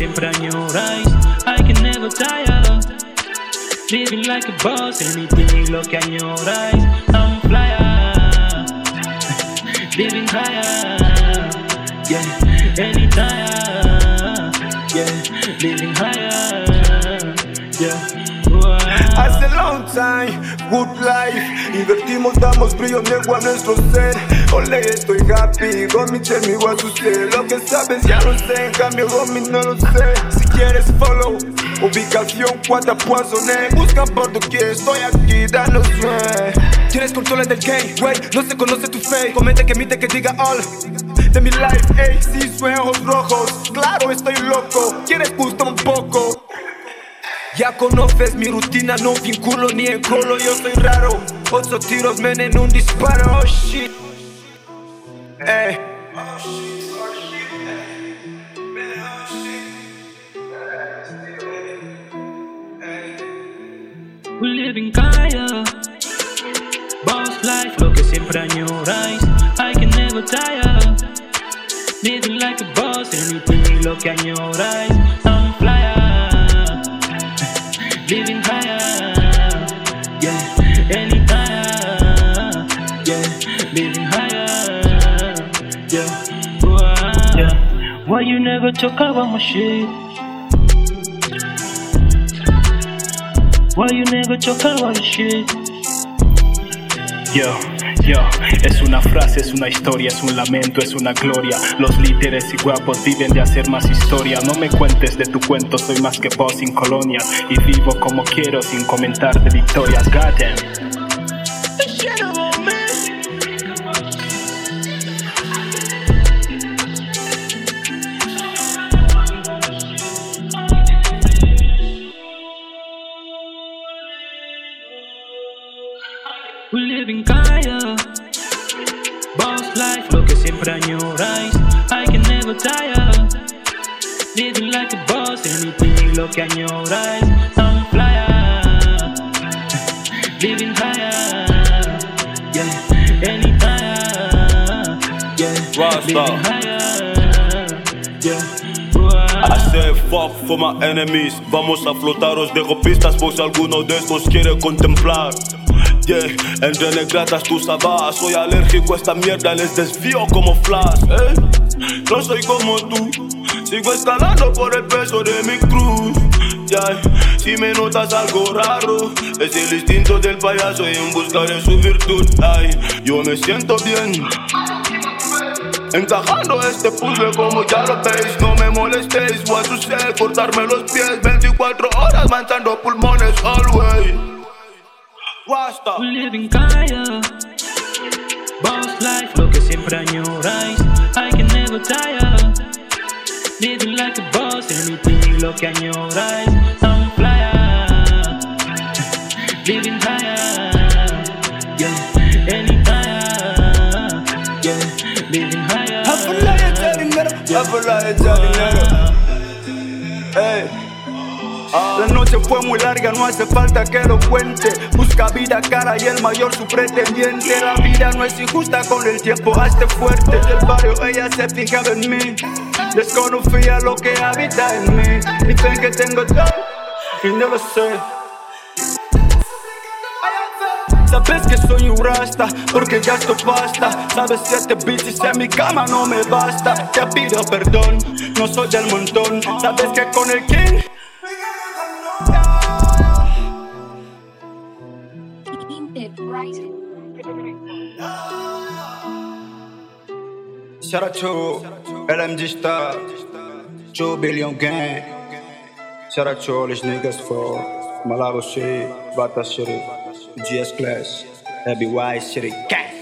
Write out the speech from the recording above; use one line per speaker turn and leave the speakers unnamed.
siempre añoráis. I can never tire. Living like a boss, anything lo que añoráis. Higher. Yeah. Yeah, living higher. Yeah.
Hace long time, good life. Invertimos, damos brillo, niego a nuestro ser. Ole, estoy happy. Tell me what to say. Lo que sabes ya lo sé. En cambio, Gomi no lo sé. Si quieres follow, ubicación, cuatro poisoné. Busca por quieres, estoy aquí, danos suerte. Tienes controles del game, wey. No se conoce tu fe. Comente que emite que diga all de mi life, ey, sí, sueños rojos. Claro, estoy loco. ¿Quieres gusto un poco? Ya conoces mi rutina, no vinculo ni en colo, yo soy raro. Ocho tiros, men, en un disparo, oh shit. Eh.
We live in Kaya, life, lo que siempre añoráis. I can never tire, living like a boss, anything lo que añoráis. I'm flyer. living higher. Yeah, anytime. Yeah, living higher. Yeah, wow. yeah. Why you never talk about my shit? Why you never talk about the shit?
Yo. es una frase, es una historia, es un lamento, es una gloria. Los líderes y guapos viven de hacer más historia. No me cuentes de tu cuento, soy más que vos sin colonias. Y vivo como quiero sin comentar de victorias. Goddamn.
Siempre añoráis. I can never tire. Living like a boss, anything lo que añoráis. I'm flyer. Living higher. Yeah, anytime. Yeah, living higher. Yeah.
I say fuck for my enemies. Vamos a flotar, os dejo pistas por si alguno de estos quiere contemplar. Yeah, entre negratas tú sabas, soy alérgico a esta mierda, les desvío como flash, eh. No soy como tú, sigo escalando por el peso de mi cruz. Si me notas algo raro, es el instinto del payaso y en busca de su virtud. Ay, yo me siento bien. Encajando este puzzle como ya lo veis No me molestéis, what to say Cortarme los pies 24 horas manchando pulmones always
Rasta. We live in Kaya. Boss life, lo que siempre añoráis. I can never tire. Living like a boss, anything lo que añoráis. I'm flyer. Living higher. Yeah, anytime. Yeah, living higher.
Hafalaya ya dinero. Hafalaya ya dinero. Hey. La noche fue muy larga, no hace falta que lo cuente. Busca vida cara y el mayor su pretendiente. La vida no es injusta con el tiempo, hazte fuerte. Del barrio ella se fijaba en mí. Desconfía lo que habita en mí. Dicen que tengo todo y no lo sé. Sabes que soy un rasta porque ya esto basta. Sabes siete bitches en mi cama no me basta. Te pido perdón, no soy del montón. Sabes que con el king Shout out to LMG Star, 2 Billion Gang. Shout out to all these niggas for Malabo City, Bata City, GS Class, LBY City Gang.